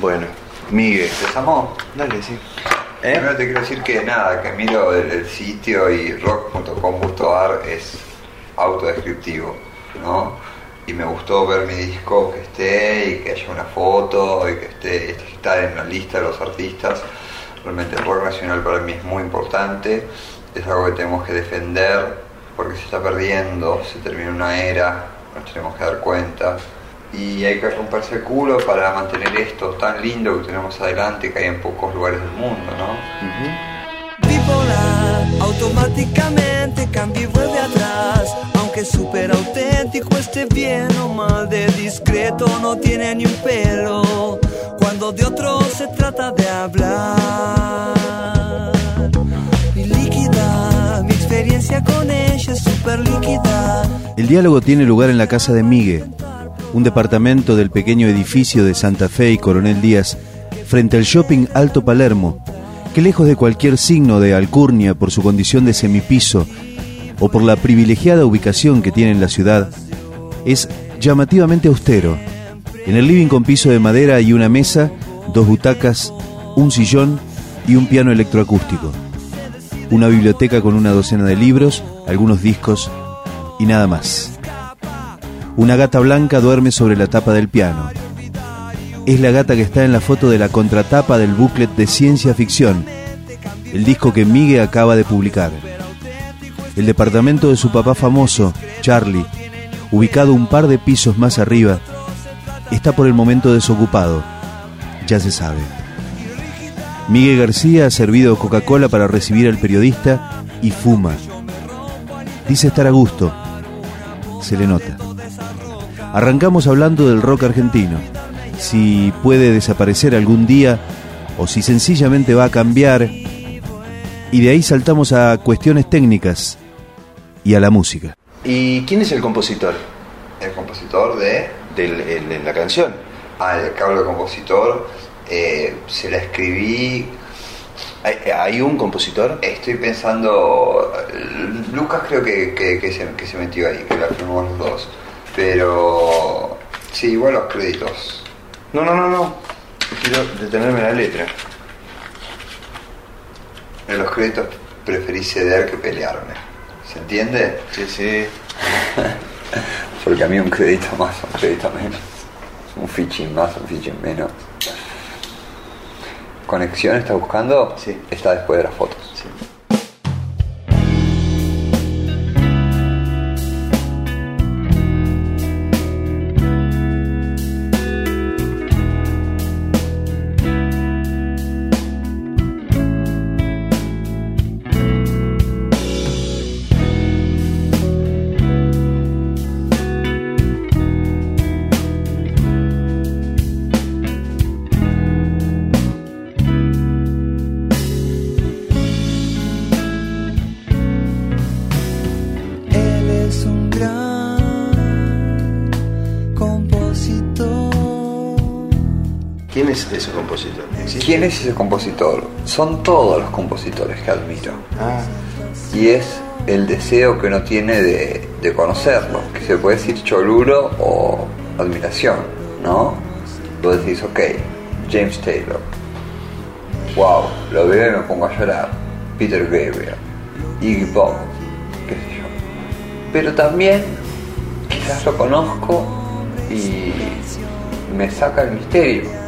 Bueno, Miguel. ¿Empezamos? Dale, sí. ¿Eh? Primero te quiero decir que nada, que miro el, el sitio y rock.com.ar es autodescriptivo, ¿no? Y me gustó ver mi disco que esté y que haya una foto y que esté está en la lista de los artistas. Realmente el rock nacional para mí es muy importante, es algo que tenemos que defender porque se está perdiendo, se termina una era, nos tenemos que dar cuenta y hay que romperse el culo para mantener esto tan lindo que tenemos adelante que hay en pocos lugares del mundo, ¿no? Bipolar, automáticamente cambia y vuelve atrás. Aunque súper auténtico, esté bien o mal, de discreto no tiene ni un pelo. Cuando de otro se trata de hablar. Mi líquida, mi experiencia con ella es súper líquida. El diálogo tiene lugar en la casa de Miguel un departamento del pequeño edificio de Santa Fe y Coronel Díaz, frente al shopping Alto Palermo, que lejos de cualquier signo de alcurnia por su condición de semipiso o por la privilegiada ubicación que tiene en la ciudad, es llamativamente austero. En el living con piso de madera hay una mesa, dos butacas, un sillón y un piano electroacústico. Una biblioteca con una docena de libros, algunos discos y nada más. Una gata blanca duerme sobre la tapa del piano. Es la gata que está en la foto de la contratapa del booklet de ciencia ficción, el disco que Miguel acaba de publicar. El departamento de su papá famoso, Charlie, ubicado un par de pisos más arriba, está por el momento desocupado. Ya se sabe. Miguel García ha servido Coca-Cola para recibir al periodista y fuma. Dice estar a gusto. Se le nota. Arrancamos hablando del rock argentino, si puede desaparecer algún día o si sencillamente va a cambiar, y de ahí saltamos a cuestiones técnicas y a la música. ¿Y quién es el compositor? El compositor de... de la canción. Ah, el compositor, eh, se la escribí ¿Hay, un compositor? Estoy pensando. Lucas creo que, que, se, que se metió ahí, que la firmó los dos. Pero sí, igual los créditos. No, no, no, no. Quiero detenerme la letra. En los créditos preferí ceder que pelearme. ¿Se entiende? Sí, sí. Porque a mí un crédito más, un crédito menos. Un fiching más, un fiching menos. ¿Conexión está buscando? Sí. Está después de las fotos. Sí. Ese compositor? ¿Quién es ese compositor? Son todos los compositores que admiro. Ah. Y es el deseo que uno tiene de, conocerlo, que se puede decir choluro o admiración, ¿no? Vos decís, ok, James Taylor, wow, lo veo y me pongo a llorar, Peter Gabriel, Iggy Pop, qué sé yo. Pero también quizás lo conozco y me saca el misterio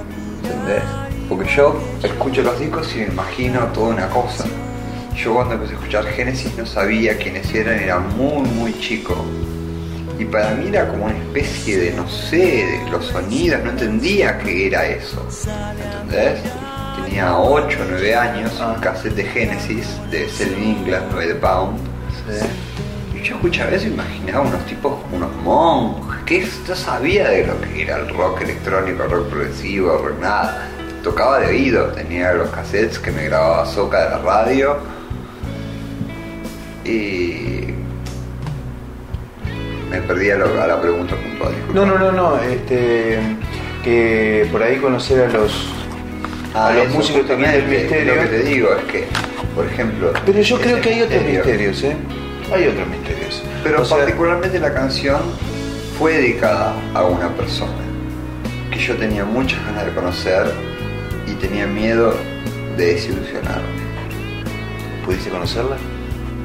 porque yo escucho los discos y me imagino toda una cosa. Yo cuando empecé a escuchar Génesis no sabía quiénes eran, era muy muy chico. Y para mí era como una especie de, no sé, de los sonidos, no entendía qué era eso. ¿Entendés? Tenía 8 o 9 años, un cassette de Génesis, de Selling England, 9 de Pound. Y yo escuchaba eso y imaginaba unos tipos como unos monjes, que yo sabía de lo que era el rock electrónico, el rock progresivo, rock nada tocaba de oído, tenía los cassettes que me grababa Soca de la radio y me perdí a, la pregunta puntual. No, no, no, no, este, que por ahí conocer a los, a los músicos también del misterio. Lo que te digo es que, por ejemplo... Pero yo creo que hay otros misterios, ¿eh? Hay otros misterios. Pero particularmente la canción fue dedicada a una persona que yo tenía muchas ganas de conocer y tenía miedo de desilusionarme. ¿Pudiste conocerla?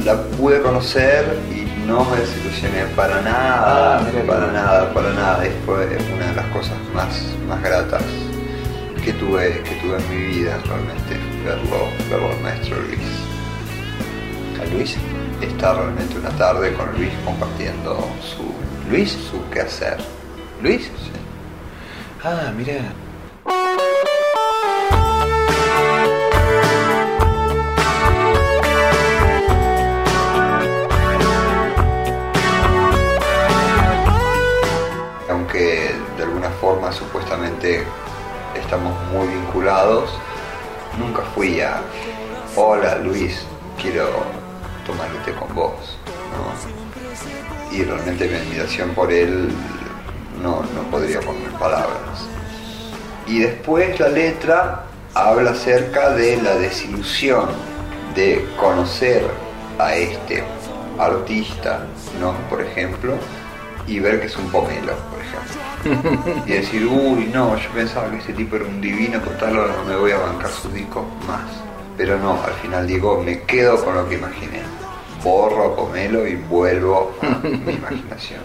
La pude conocer y no me desilusioné para nada, Ah, para nada, para nada. Y fue una de las cosas más, más gratas que tuve, que tuve en mi vida realmente, verlo, verlo al maestro Luis. ¿A Luis? Estar realmente una tarde con Luis compartiendo su, ¿Luis? su quehacer. ¿Luis? Sí. Ah, mira. aunque de alguna forma supuestamente estamos muy vinculados, nunca fui a, hola Luis, quiero tomar té con vos. ¿no? Y realmente mi admiración por él no, no podría poner palabras. Y después la letra habla acerca de la desilusión de conocer a este artista, ¿no? Por ejemplo, y ver que es un pomelo, por ejemplo. y decir, uy, no, yo pensaba que ese tipo era un divino, total, no me voy a bancar sus discos más. Pero no, al final digo, me quedo con lo que imaginé. Borro a pomelo y vuelvo a mi imaginación.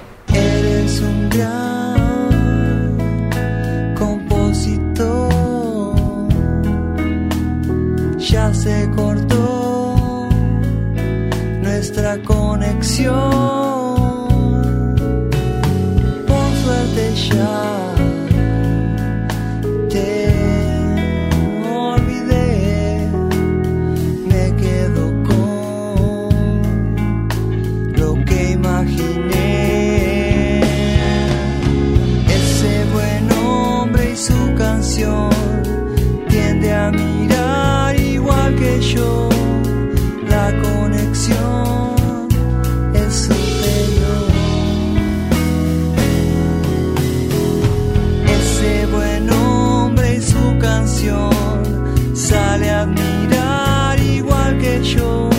sale a admirar igual que yo.